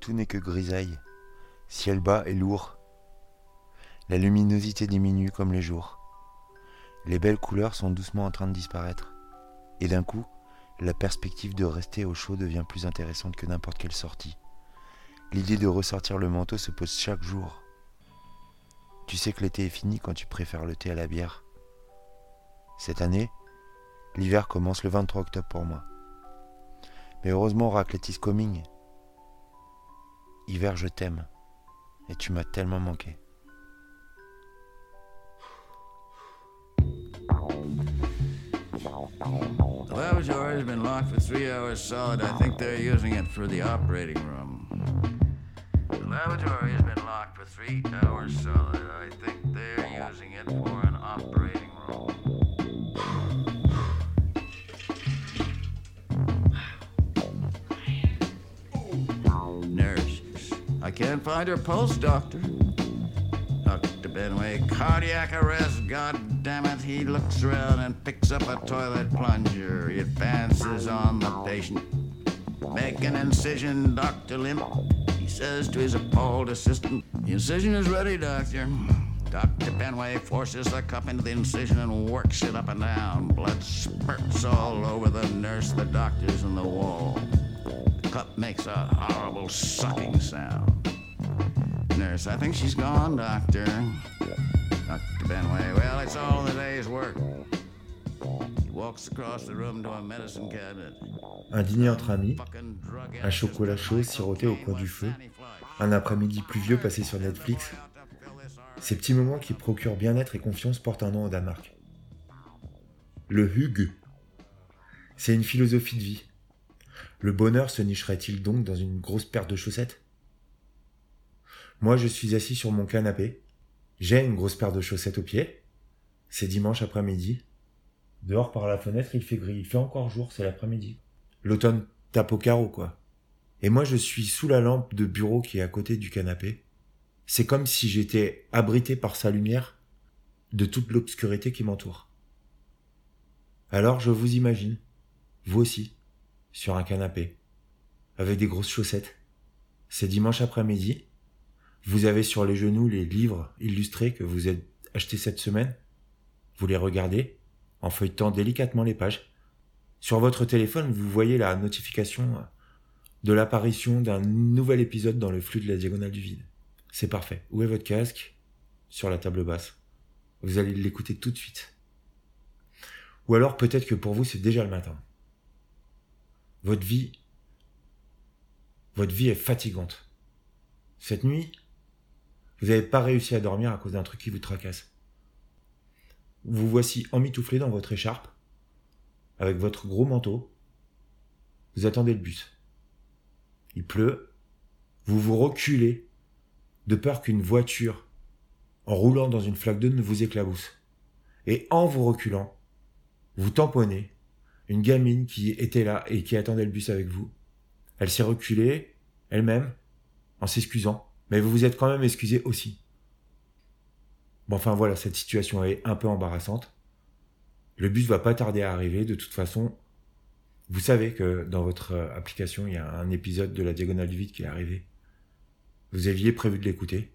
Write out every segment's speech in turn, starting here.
Tout n'est que grisaille. Ciel bas et lourd. La luminosité diminue comme les jours. Les belles couleurs sont doucement en train de disparaître. Et d'un coup, la perspective de rester au chaud devient plus intéressante que n'importe quelle sortie. L'idée de ressortir le manteau se pose chaque jour. Tu sais que l'été est fini quand tu préfères le thé à la bière. Cette année, l'hiver commence le 23 octobre pour moi. Mais heureusement, Raclette is coming. Hiver, je t'aime. Et tu m'as tellement manqué. Laboratory has been locked for three hours solid. I think they're using it for the operating room. The laboratory has been locked for three hours solid. I think they're using it for an operating room. Can't find her pulse, doctor. Dr. Benway, cardiac arrest, god damn it. He looks around and picks up a toilet plunger. He advances on the patient. Make an incision, Dr. Limp. He says to his appalled assistant, The incision is ready, doctor. Dr. Benway forces the cup into the incision and works it up and down. Blood spurts all over the nurse, the doctors, and the wall. Cup makes a horrible sucking sound. Nurse, I think she's gone, Doctor. Dr. Benway, well, it's all in the day's work. He walks across the room to a medicine cabinet. Un dîner entre amis, un chocolat chaud siroté au coin du feu, un après-midi pluvieux passé sur Netflix. Ces petits moments qui procurent bien-être et confiance portent un nom au Danemark. Le hug. C'est une philosophie de vie. Le bonheur se nicherait-il donc dans une grosse paire de chaussettes? Moi, je suis assis sur mon canapé. J'ai une grosse paire de chaussettes aux pieds. C'est dimanche après-midi. Dehors par la fenêtre, il fait gris. Il fait encore jour, c'est l'après-midi. L'automne tape au carreau, quoi. Et moi, je suis sous la lampe de bureau qui est à côté du canapé. C'est comme si j'étais abrité par sa lumière de toute l'obscurité qui m'entoure. Alors je vous imagine, vous aussi, sur un canapé, avec des grosses chaussettes. C'est dimanche après-midi. Vous avez sur les genoux les livres illustrés que vous avez achetés cette semaine. Vous les regardez en feuilletant délicatement les pages. Sur votre téléphone, vous voyez la notification de l'apparition d'un nouvel épisode dans le flux de la diagonale du vide. C'est parfait. Où est votre casque Sur la table basse? Vous allez l'écouter tout de suite. Ou alors peut-être que pour vous c'est déjà le matin. Votre vie, votre vie est fatigante. Cette nuit, vous n'avez pas réussi à dormir à cause d'un truc qui vous tracasse. Vous voici emmitouflé dans votre écharpe, avec votre gros manteau. Vous attendez le bus. Il pleut. Vous vous reculez de peur qu'une voiture, en roulant dans une flaque d'eau, ne vous éclabousse. Et en vous reculant, vous tamponnez une gamine qui était là et qui attendait le bus avec vous. Elle s'est reculée, elle-même, en s'excusant. Mais vous vous êtes quand même excusé aussi. Bon, enfin voilà, cette situation est un peu embarrassante. Le bus va pas tarder à arriver. De toute façon, vous savez que dans votre euh, application, il y a un épisode de la Diagonale du Vide qui est arrivé. Vous aviez prévu de l'écouter.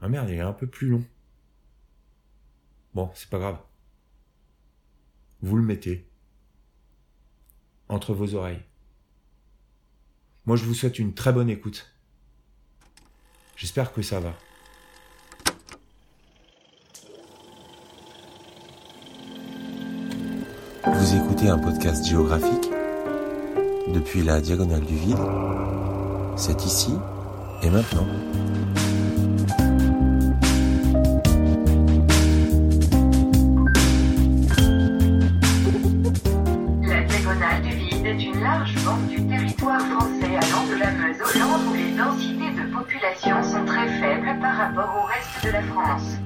Ah merde, il est un peu plus long. Bon, c'est pas grave. Vous le mettez entre vos oreilles. Moi, je vous souhaite une très bonne écoute. J'espère que ça va. Vous écoutez un podcast géographique depuis la diagonale du vide. C'est ici et maintenant. Où les densités de population sont très faibles par rapport au reste de la France.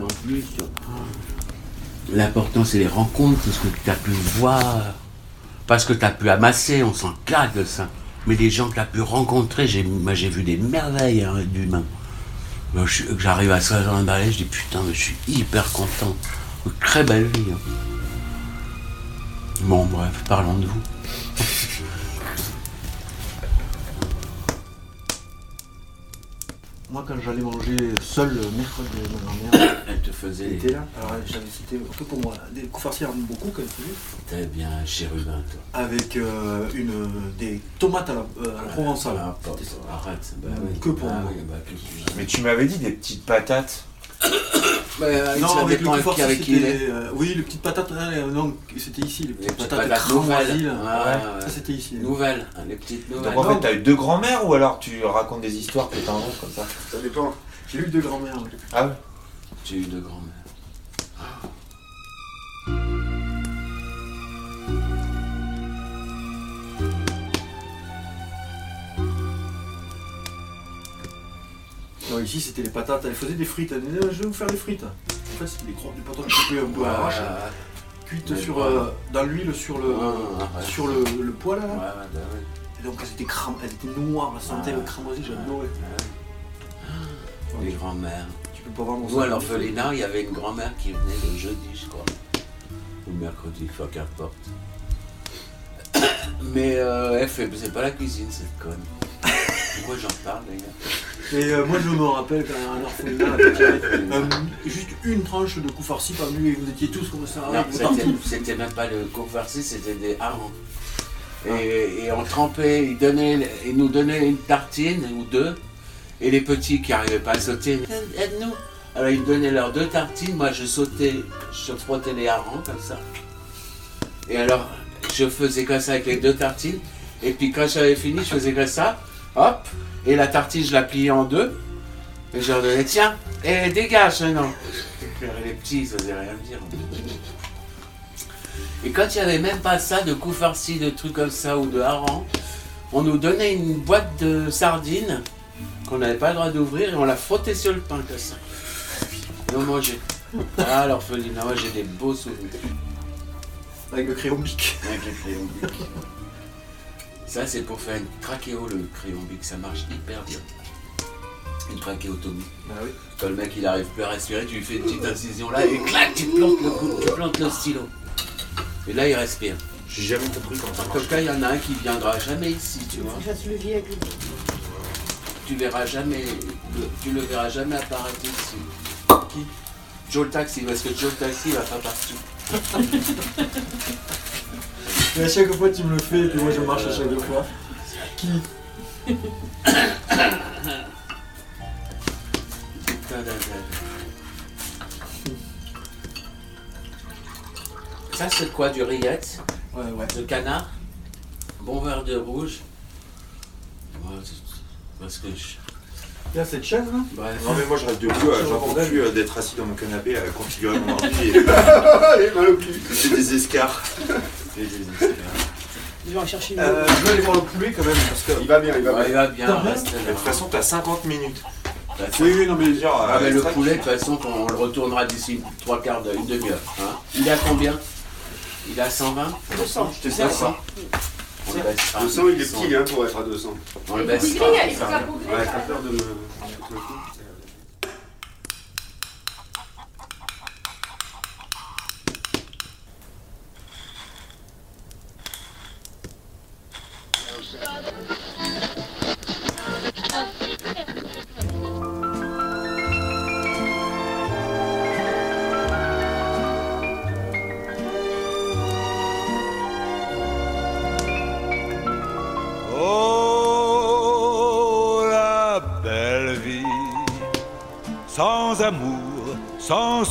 en plus. L'important, c'est les rencontres, ce que tu as pu voir. Parce que tu as pu amasser, on s'en claque de ça. Mais les gens que tu as pu rencontrer, j'ai, moi j'ai vu des merveilles hein, d'humains. J'arrive à 16 ans de balai, je dis putain, mais je suis hyper content très belle vie. hein. Bon, bref, parlons de vous. Moi, quand j'allais manger seul le mercredi avec ma grand-mère, Elle te faisait elle était là. Alors, j'avais c'était un peu comme moi. Des coups farcis, beaucoup quand elle faisait. T'es bien un chérubin, toi. Avec euh, une, des tomates à la, euh, à la provençale. Ah, arrête. Bah, oui. que pour Ah moi. oui, bah, que pour- Mais tu m'avais dit des petites patates. Euh, Non, avec le coup avec qui, il est. euh, oui, les petites patates. hein, euh, non, c'était ici. Les Les petites patates patates nouvelles. là. Ah, Ouais. ouais. Ça, c'était ici. Nouvelles, hein, les petites nouvelles. Donc en fait, t'as eu deux grands-mères ou alors tu racontes des histoires que t'inventes comme ça? Ça dépend. J'ai eu deux grand-mères. oui. Ah ouais? J'ai eu deux grand-mères. Ici, c'était les patates. Elle faisait des frites. Elle disait, je vais vous faire des frites. En fait, c'était des, gros- des patates coupées un peu à l'arrache, Ouais, cuites sur, euh, dans l'huile sur le, Ah, ouais. sur le, le poêle. Là. ouais, ouais, bah ouais. Et donc, elles étaient, cram... elles étaient noires. La sentait Ah. le cramoisi, j'adorais. Les grand-mères. Tu peux pas voir mon Nous, à l'orphelinat, il y avait une grand-mère qui venait le jeudi, je crois. Ou mercredi, enfin qu'importe. Mais euh, elle pas la cuisine, cette conne. Pourquoi j'en parle, les gars Et euh, moi, je me rappelle quand un orphelinat, euh, juste une tranche de coup farci par nuit et vous étiez tous comme ça. Non, c'était- même pas le cours farci, c'était des harengs. Et, et on trempait, ils, donnaient, ils nous donnaient une tartine ou deux, et les petits qui n'arrivaient pas à sauter, aide-nous. Alors ils me donnaient leurs deux tartines, moi je sautais, je frottais les harengs comme ça. Et alors je faisais comme ça avec les deux tartines, et puis quand j'avais fini, je faisais comme ça, hop, et la tartine je la pliais en deux, et je leur donnais, tiens, et dégage maintenant. Les petits, ils osaient rien dire. Et quand il n'y avait même pas ça, de coups farcis, de trucs comme ça, ou de harengs, on nous donnait une boîte de sardines qu'on n'avait pas le droit d'ouvrir et on la frottait sur le pain comme ça. Et on mangeait. Ah, l'orphelinat, moi j'ai des beaux souvenirs. Avec le crayon bic. Avec les crayons Bic. Ça, c'est pour faire une trachéo, le crayon Bic, ça marche hyper bien. Une trachéotomie. Oui. Quand le mec il arrive plus à respirer, tu lui fais une petite incision là et clac, tu plantes le, coup- tu plantes le stylo. Et là il respire. J'ai jamais compris comment ça En tout cas, il y en a un qui viendra jamais ici, tu vois. Fasse le vieux avec le Tu verras jamais, tu le verras jamais apparaître ici. Qui? Joe le taxi, parce que Joe le taxi il va pas partout. Et à chaque fois, tu me le fais et puis moi, je marche à chaque fois. Qui Ça c'est quoi du rillette Ouais, ouais. de canard, bon verre de rouge. Ouais, c'est- Parce que je... Là, cette chaise là Bref. Non mais moi je reste debout, euh, j'en peux plus euh, d'être assis dans mon canapé à configurer mon ordi et Allez, mal au cul. j'ai des escarres. J'ai des esclaves. Je vais en chercher une Euh, je vais aller voir le poulet quand même parce que. Il va bien, il va Ouais, bien. il va bien, T'as reste De là. toute façon t'as 50 minutes. Ça. Oui, oui, non, mais. Genre, Ah, mais le extra- poulet, de toute façon, on le retournera d'ici trois quarts d'heure, une demi-heure. hein. Il a combien? Il a 120 200. Je te sais ça. On le. 200, il est petit hein, pour être à 200. On le Degré, baissera. il faut pas couvrir. Ouais, t'as peur de me.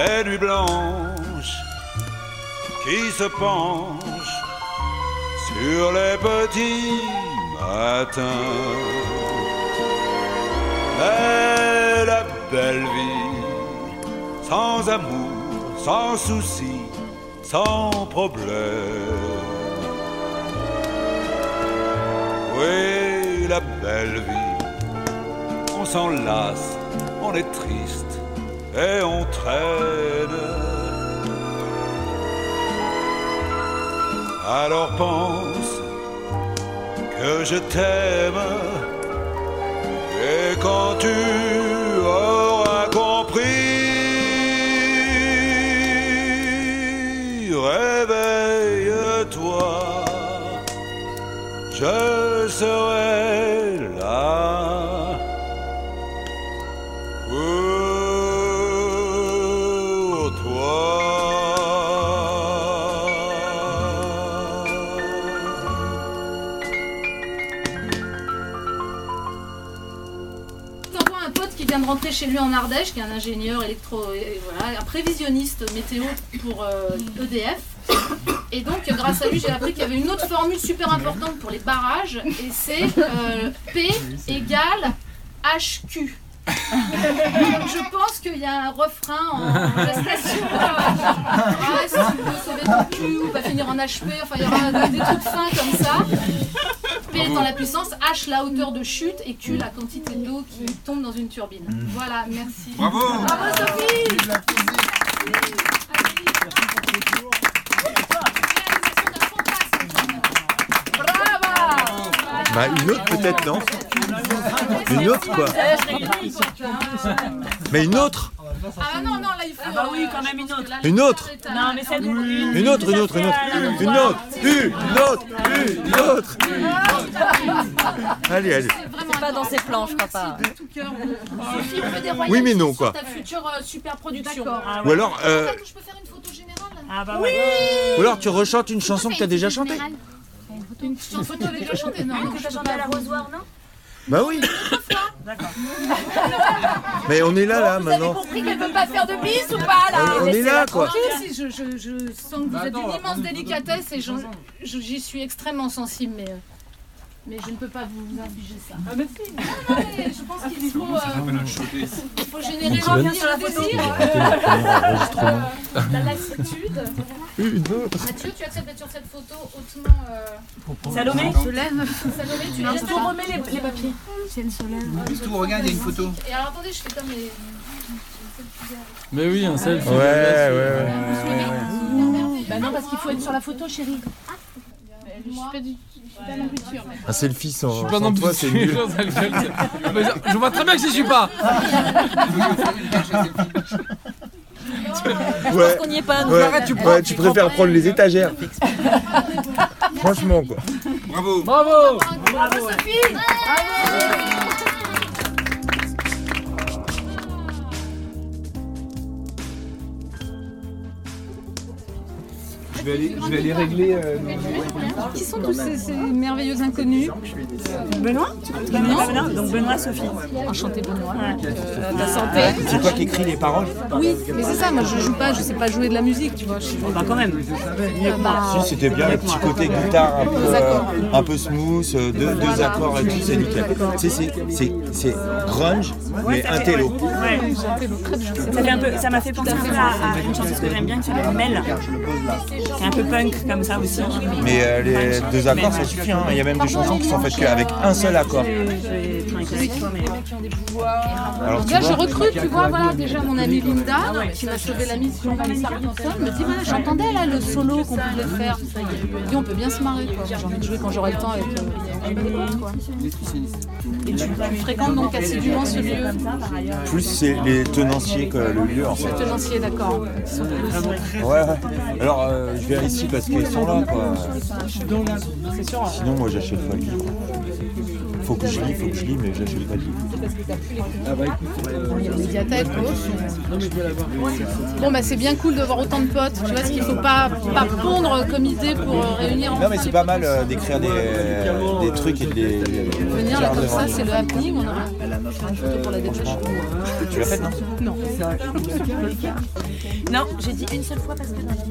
Des nuits blanches qui se penchent sur les petits matins. Mais la belle vie, sans amour, sans souci, sans problème. Oui, la belle vie, on s'en lasse, on est triste et on traîne. Alors pense que je t'aime. Et quand tu chez lui en Ardèche, qui est un ingénieur électro, voilà, un prévisionniste météo pour euh, EDF. Et donc, grâce à lui, j'ai appris qu'il y avait une autre formule super importante pour les barrages, et c'est euh, P égale HQ. Je pense qu'il y a un refrain en gestation. Ouais, si tu veux sauver ton cul ou va finir en HP, enfin il y aura des trucs fins comme ça. P étant la puissance, H la hauteur de chute et Q la quantité d'eau qui tombe dans une turbine. Voilà, merci. Bravo. Bravo Sophie. Bravo Bah, une autre peut-être, non Une autre quoi. Mais une autre Ah non, non, là il faut. Ah bah oui, euh, quand même une que autre. là, Une autre à- Non, mais c'est une, Une autre, une autre, une autre, une autre, une autre, une autre. Allez, allez. C'est vraiment Pas dans ses fait des royalties Oui, mais non, quoi. Ta future euh, super production. Ah Ou alors, euh, Je peux faire une photo générale Ah bah ouais. ou alors tu rechantes une chanson que t'as déjà chantée. Une photo avec déjà chanté Non, non, je peux pas. l'arrosoir, non Bah oui. D'accord. Mais on est là, là, Vous avez maintenant. compris qu'elle veut pas faire de bis ou pas là On- on est là, quoi. Si, je, je, je sens que vous êtes d'une immense délicatesse et j'y suis extrêmement sensible, mais, euh, mais je ne peux pas vous infliger ça. Ah mais si. Non, non, mais je pense qu'il faut, euh, il faut générer On revient le sur la désir, euh, la lassitude. Une. Mathieu, tu acceptes d'être sur cette photo hautement. Euh... Salomé Je lève. Salomé, tu Non, lèves tu remets les, les papiers. Tout, regarde, il y a une photo. Et alors attendez, je fais comme les. Mais oui, un selfie. Ouais, ouais, ouais. Bah non, parce qu'il faut être sur la photo, chérie. Je suis pas du je Un selfie sans, Je suis pas sans non plus toi, c'est nul. ça, je- Mais je- Je vois très bien que j'y suis pas. Ouais. qu'on n'y est pas, nous. Ouais, Arrête, tu prends- ouais, tu préfères prendre les étagères. Franchement, quoi. Bravo. Bravo Bravo Sophie Je vais aller, je vais aller régler. euh, Qui sont tous ces, ces merveilleux inconnus Benoît Non. Donc Benoît, Sophie. Enchanté Benoît. Ouais. Euh, ta santé. C'est toi qui écris les paroles Oui, mais c'est ça, moi je joue pas, je sais pas jouer de la musique, tu vois. Je suis... Bah quand même. Euh, bah, Si, c'était bien le petit côté guitare un peu, euh, un peu smooth, euh, deux, accords et tout, c'est nickel. C'est- c'est- c'est grunge, mais fait- intello. Ouais. Ça, fait un peu, ça m'a fait penser un peu à, à une chanson que j'aime bien qui s'appelle Mel. Qui est un peu punk comme ça aussi. Mais euh, les deux accords, ça suffit. hein. Il y a même des chansons qui sont faites qu'avec un seul accord. Alors, tu Là, je vois, recrute, tu vois, voilà, déjà mon amie Linda, qui m'a sauvé la mise sur Vanessa Hudson, me dit, voilà, j'entendais là le solo qu'on pouvait faire. Elle dit, on peut bien se marrer, quoi. J'ai envie de jouer quand j'aurai le temps avec euh, quoi. Et tu, tu fréquentes donc assidûment ce lieu plus c'est les tenanciers que le lieu en fait. tenancier, d'accord. Ils sont tous- Ouais, ouais. Alors, euh, je viens ici parce qu'ils sont là, quoi. Sinon, moi, j'achète pas de livre. Faut que je lis, faut que je lis, mais j'achète pas de livre. Il y a la médiathèque, Bon, bah c'est bien cool de voir autant de potes. Tu vois, ce qu'il faut pas, pas pondre comme idée pour euh, réunir Non, mais c'est pas mal euh, d'écrire des, des trucs et de les Venir là comme ça, c'est le happening. On aura une photo pour la dépêche. Tu l'as fait, non? Non. Non, j'ai dit une seule fois parce que dans la vie,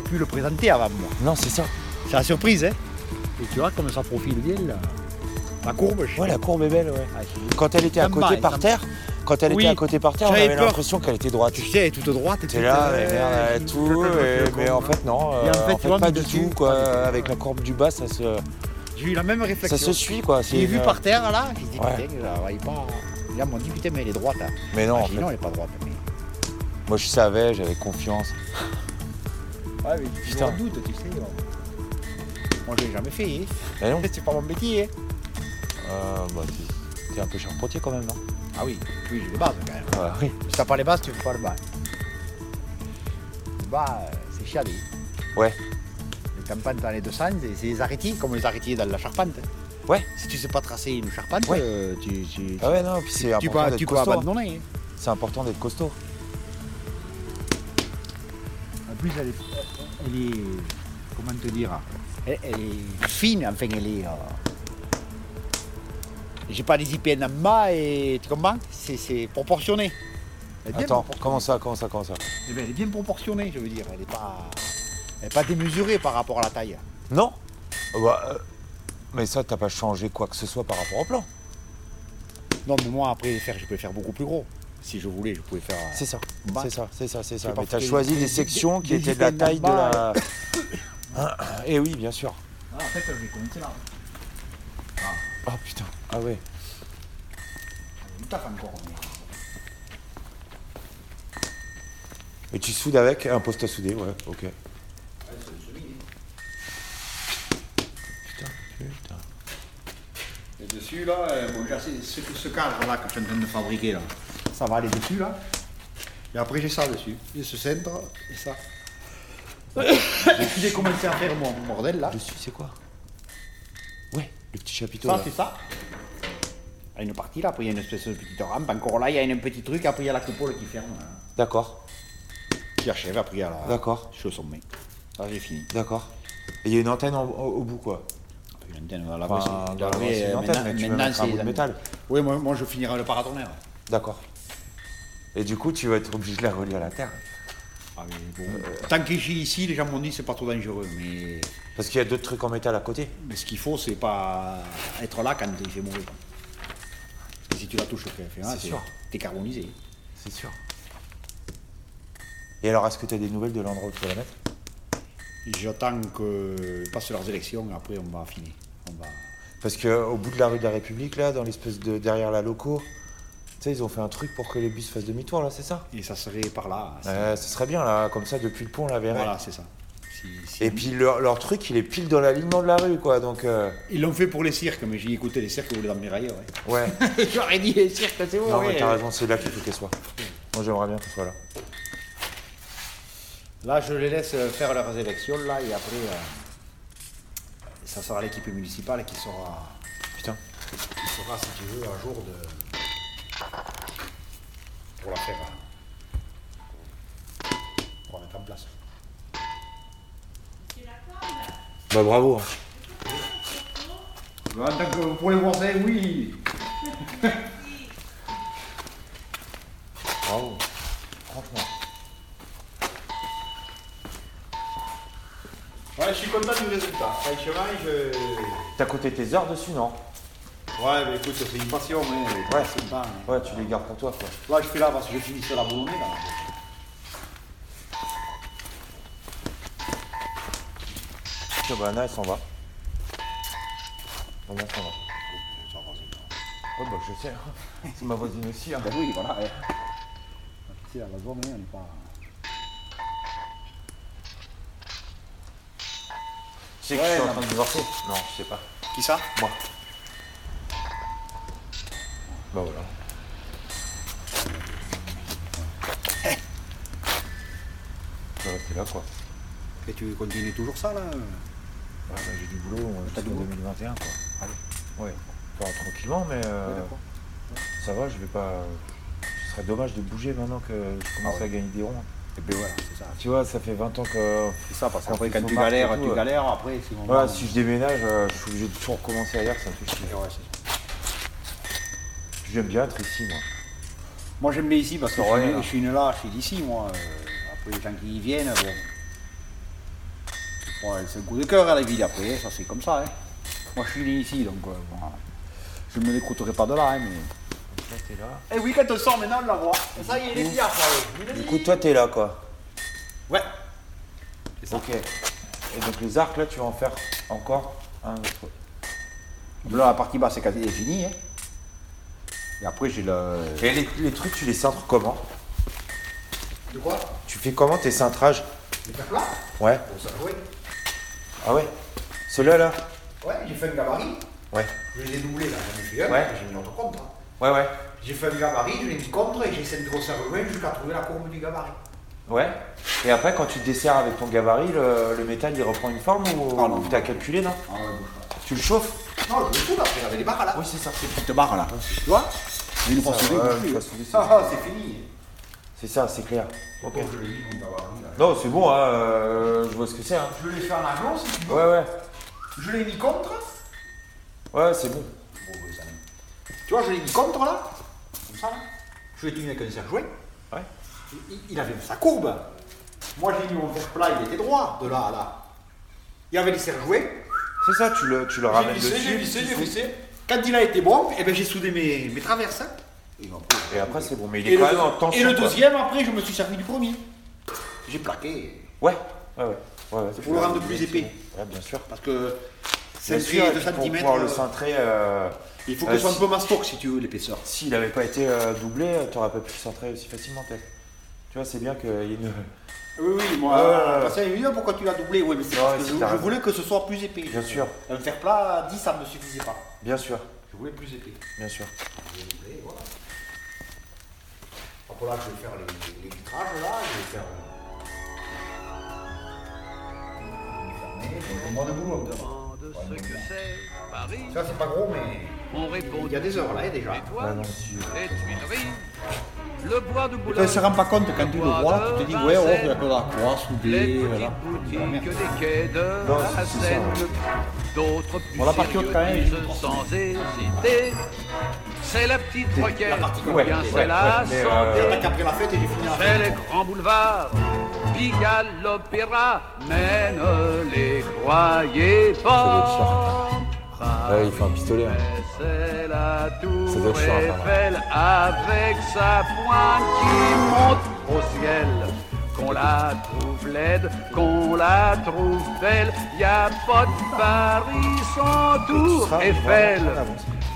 pas pu le présenter avant moi. Non, c'est ça. C'est la surprise, hein. Et tu vois comme ça profile bien là. La courbe, je Ouais, la courbe est belle, ouais. Ah, c'est- Quand elle était à Ça me côté par ça me- terre, quand elle Oui. était à côté par terre, on J'avais avait peur. l'impression qu'elle était droite. Tu sais, elle est toute droite. et T'es là, euh, mais merde, elle a je- tout, et- mais en fait non, Et en euh, fait, tu vois, pas du dessus, tout quoi. pas du tout. Avec la courbe du bas, ça se, J'ai eu la même ça réflexion. se suit quoi. Je l'ai c'est vu une- par terre là, j'ai dit Ouais. putain, là, il est pas. Là, on m'a dit putain, mais elle est droite. Hein. Mais non, Ah, en j'ai dit, fait. non, elle est pas droite. Mais... Moi je savais, j'avais confiance. Ouais, mais tu Putain. en doute, tu sais. Moi, moi je l'ai jamais fait. Hein. Mais non. C'est pas mon métier. Hein. Euh, bah, t'es- t'es un peu charpentier quand même, non? Ah oui, oui, j'ai les bases quand même. Ouais, oui. Si t'as pas les bases, tu fais pas le bas. Le bas, euh, c'est chialé. Ouais. Les campagnes dans les deux sens, c'est c'est les arrêtis, comme les arrêtis dans la charpente. hein. Ouais. Si tu sais pas tracer une charpente, Ouais. euh, tu, tu, Ah ouais, non, puis c'est tu, important peux, d'être tu peux costaud. abandonner. hein. C'est important d'être costaud. Plus, elle est, elle est- comment te dire, elle, elle est fine, enfin, elle est. euh, J'ai pas des IPN en bas et tu comprends? C'est c'est proportionné. Attends, comment ça, comment ça, comment ça? Eh ben, elle est bien proportionnée, je veux dire. Elle est pas, elle est pas démesurée par rapport à la taille. Non Ah bah, euh, Mais ça, t'as pas changé quoi que ce soit par rapport au plan. Non, mais moi après les faire, je peux les faire beaucoup plus gros. Si je voulais, je pouvais faire. C'est ça, c'est ça, c'est ça, c'est ça. Mais t'as fait choisi des- des sections qui des étaient de la taille de la. bas. Et oui, bien sûr. Ah, en fait, je vais commencer là. Oh putain. Ah ouais. Et tu soudes avec un poste à souder, ouais, ok. Putain, putain. Et dessus, là, euh, bon, ce, ce cadre-là que je suis en train de fabriquer, là, ça va aller dessus, là. Et après, j'ai ça dessus. J'ai ce centre et ça. J'ai commencé à faire mon bordel, là. Dessus, c'est quoi? Ouais, le petit chapiteau. Ça, c'est ça. Il y a une partie, là. Après, il y a une espèce de petite rampe. Encore là, il y a un petit truc. Après, il y a la coupole qui ferme. là, D'accord, Qui achève. Après, il y a la. D'accord. Je suis au sommet. Là, j'ai fini. d'accord. Et il y a une antenne en- au, au bout, quoi. Une antenne, va la Enfin, on c'est- la une euh, antenne, maintenant- mais tu veux maintenant, mettre un bout de métal. Oui, moi, moi, je finirai le paratonnerre. D'accord. Et du coup, tu vas être obligé de la relier à la terre. Ah, mais bon. Tant que j'ai ici, les gens m'ont dit que c'est pas trop dangereux. Mais, Parce qu'il y a d'autres trucs en métal à côté. mais ce qu'il faut, c'est pas être là quand il fait mauvais. Et si tu la touches, C'est sûr. T'es carbonisé. C'est sûr. Et alors, est-ce que tu as des nouvelles de l'endroit où tu vas la mettre? J'attends qu'ils passent leurs élections, après on va affiner. On va... Parce qu'au bout de la rue de la République, là, dans l'espèce de. derrière la loco, sais, ils ont fait un truc pour que les bus fassent demi-tour, là, c'est ça Et ça serait par là. ce serait bien, là, comme ça, depuis le pont, on la verrait. Voilà, c'est ça. Si- si Et puis leur, leur truc, il est pile dans l'alignement de la rue, quoi. Donc, euh, Ils l'ont fait pour les cirques, mais j'ai écouté les cirques, vous dormir ailleurs. Ouais. ouais. J'aurais dit les cirques, c'est bon. non, ouais. mais t'as raison, c'est là qu'il faut qu'elle soit. Moi, j'aimerais bien qu'elle soit là. Là, je les laisse faire leurs élections, là, et après, euh, ça sera l'équipe municipale qui sera, Putain. qui sera, si tu veux, un jour de. Pour la faire. euh, pour la mettre en place. Bah, bravo. Tant que pour les voisins, oui. Bravo. Franchement. Ouais, je suis content du résultat. Franchement, je. T'as coté tes heures dessus, non? Ouais, mais écoute, c'est une passion, mais. Ouais. c'est pas. hein. Ouais, tu les gardes pour toi, quoi. Là, je fais là parce que je finis sur la boulonnée, là. Bah, Anna, elle s'en va. Anna s'en va. Ça. Ouais, bah, je sais. hein. C'est ma voisine aussi. hein. Ben oui, voilà. ouais. À la zone, on n'est pas. Tu sais que Ouais, je suis en train de divorcer? Non, je sais pas. Qui ça? Moi. Bah voilà. Va rester là, quoi. Et tu continues toujours ça, là? Bah, j'ai du boulot T'as du boulot 2021, quoi. Allez. Ouais. Enfin, tranquillement, mais euh, Oui, ça va, je vais pas. Je serait dommage de bouger maintenant que je commence Ah ouais. à gagner des ronds. Et ben voilà, c'est ça. Tu vois, ça fait 20 ans que. C'est ça, parce qu'après, quand tu galères, tu euh. galères, après, c'est Voilà, si je déménage, euh, je suis obligé de tout recommencer ailleurs, ça me fait chier. Ouais, c'est ça. J'aime bien être ici, moi. Moi, j'aime bien ici parce que C'est je suis, je suis né là, je suis d'ici, moi. Euh, après, les gens qui y viennent, bon. Ouais, c'est un coup de cœur à la ville après, ça c'est comme ça. Hein. Moi, je suis né ici, donc euh, bon, je ne me l'écouterai pas de là. Hein, mais... Là, t'es là. Et oui, quand on sort maintenant, on la voit. Ça y est, il est bien, ça Du coup, toi, t'es là, quoi. Ouais. Ok. Et donc, les arcs, là, tu vas en faire encore un autre. Là, la partie basse, c'est quasi fini. Hein. Et après, j'ai le. Et les, les trucs, tu les cintres comment De quoi Tu fais comment tes cintrages Les faire plat Ouais. Bon, ça, ouais. Ah ouais Celui-là, là Ouais, j'ai fait un gabarit. Ouais. Je les ai doublés là, j'en ai fait un, Ouais. j'ai mis l'autre contre. hein. Ouais, ouais. J'ai fait un gabarit, je l'ai mis contre et j'ai essayé de grossir le loin jusqu'à trouver la courbe du gabarit. Ouais. Et après, quand tu desserres avec ton gabarit, le, le métal, il reprend une forme ou Ah non. ou t'as calculé, non Ah ouais, bouge pas. Tu le chauffes Non, je le fous là, après, j'avais des barres là. Oui, c'est ça. Ces petites barres là. Tu vois plus. soudée, c'est Ah, ah, c'est fini. C'est ça, c'est clair. Ok. Non, c'est bon, hein, euh, je vois ce que c'est. Hein. Je l'ai fait en avion si tu veux. Ouais, ouais. Je l'ai mis contre. Ouais, c'est bon. Bon, ouais, ça va. Tu vois, je l'ai mis contre là. Comme ça là. Je l'ai tenu avec un serre-jouet. Ouais. Il, il avait sa courbe. Moi, j'ai mis mon fer plat, il était droit de là à là. Il y avait les serre-jouets. C'est ça, tu le, tu le ramènes dessus. j'ai vissé, tu j'ai vissé. Quand il a été bon, eh ben, j'ai soudé mes, mes traverses. hein. Et, après, Et après, c'est bon. Mais il Et est le, quand même en tension. et le quoi. deuxième, après, je me suis servi du premier. J'ai plaqué. Ouais, ouais, ouais. ouais, pour le rendre plus épais. Ouais, bien sûr. Parce que Bien c'est sûr, et de puis pour pouvoir le cintrer. euh, Il faut que euh, ce soit un si- peu mastoc si tu veux l'épaisseur. S'il n'avait pas été euh, doublé, euh, t'aurais pas pu le centrer aussi facilement, peut-être. Tu vois, c'est bien qu'il y ait une. Oui, oui, moi, ouais. parce qu'il me dit, pourquoi tu l'as doublé Oui, mais c'est Ouais, parce que si, je, je voulais que ce soit plus épais. Bien sûr. Un fer plat, 10, ça ne me suffisait pas. Bien sûr, Je voulais plus épais. bien sûr. Je l'ai doublé, voilà. Après là, je vais faire les, les vitrages, là, je vais faire... euh, fermer, bon, moi de boulot. ce que c'est Paris. Ça, c'est pas gros, mais On répond. il y a des heures, là, déjà. Ouais, Étoiles, non, si. les Tuileries, le bois de Et quand Boulogne. tu ne rend pas compte quand tu le vois, tu te dis, ouais, oh, il y a que la croix soudée, voilà. boutiques des quais de Non, la c'est- ça, d'autres plus haute, quand même, sérieux je- disent sans hésiter. C'est la petite roquette, ou Ouais, bien ouais, c'est la ouais, mais, santé. euh, Attaque après la fête et j'ai fini la C'est les grands boulevards, Pigalle, l'opéra, mais ne les croyez pas. Ouais, il fait un pistolet. hein. C'est la tour Eiffel avec sa pointe qui monte au ciel. Qu'on la trouve laide, qu'on la trouve belle, y a pas de Paris sans tour Eiffel.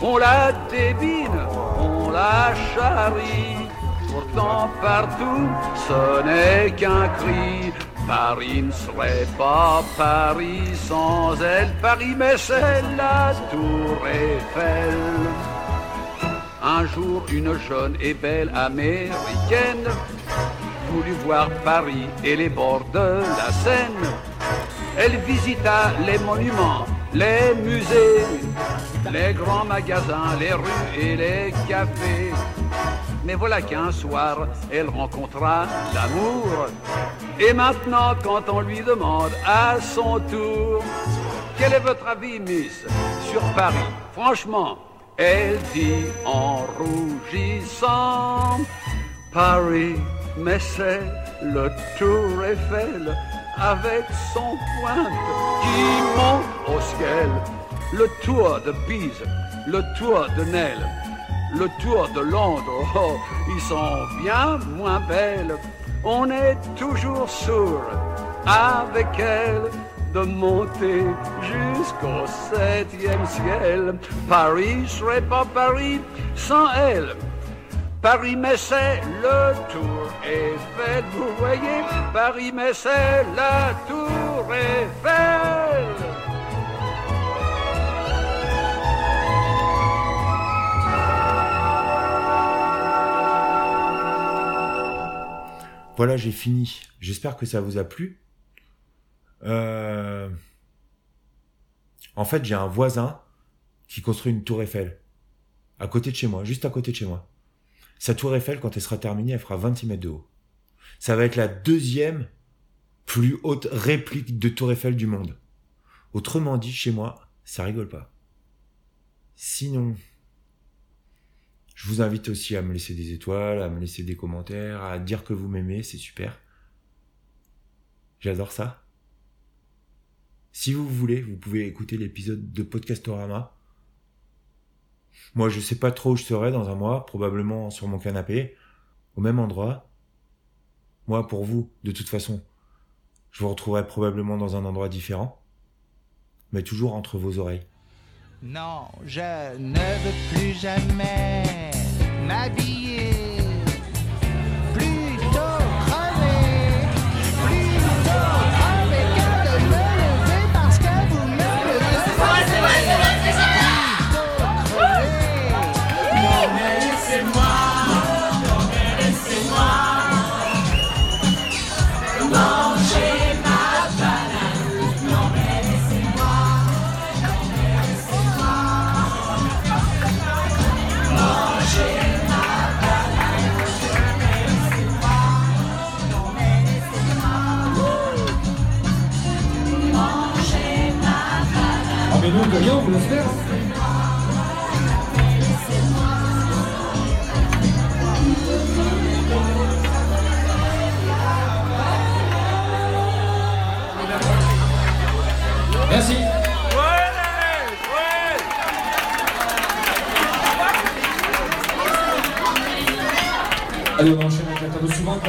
On la débine, on la charrie. Pourtant partout, ce n'est qu'un cri. Paris ne serait pas Paris sans elle. Paris, mais c'est la tour Eiffel. Un jour, une jeune et belle américaine voulut voir Paris et les bords de la Seine. Elle visita les monuments, les musées, les grands magasins, les rues et les cafés. Mais voilà qu'un soir, elle rencontra l'amour. Et maintenant, quand on lui demande à son tour, quel est votre avis, Miss, sur Paris? Franchement, elle dit en rougissant, Paris, mais c'est le Tour Eiffel avec son pointe qui monte au ciel. Le tour de Pise, le tour de Nesle, le tour de Londres, oh, ils sont bien moins belles. On est toujours sourd avec elle de monter jusqu'au septième ciel. Paris serait pas Paris sans elle. Paris, mais le tour Eiffel, vous voyez, Paris, mais la tour Eiffel. Voilà, j'ai fini. J'espère que ça vous a plu. Euh, En fait, j'ai un voisin qui construit une tour Eiffel. À côté de chez moi, juste à côté de chez moi. Sa tour Eiffel, quand elle sera terminée, elle fera 26 mètres de haut. Ça va être la deuxième plus haute réplique de tour Eiffel du monde. Autrement dit, chez moi, ça rigole pas. Sinon, je vous invite aussi à me laisser des étoiles, à me laisser des commentaires, à dire que vous m'aimez, c'est super. J'adore ça. Si vous voulez, vous pouvez écouter l'épisode de Podcastorama. Moi, je sais pas trop où je serai dans un mois, probablement sur mon canapé, au même endroit. Moi, pour vous, de toute façon, je vous retrouverai probablement dans un endroit différent, mais toujours entre vos oreilles. Non, je ne veux plus jamais Mad.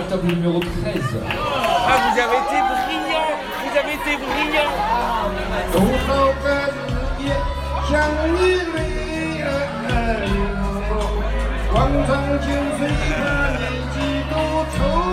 La table numéro 13. Ah, vous avez été brillant Vous avez été brillant 东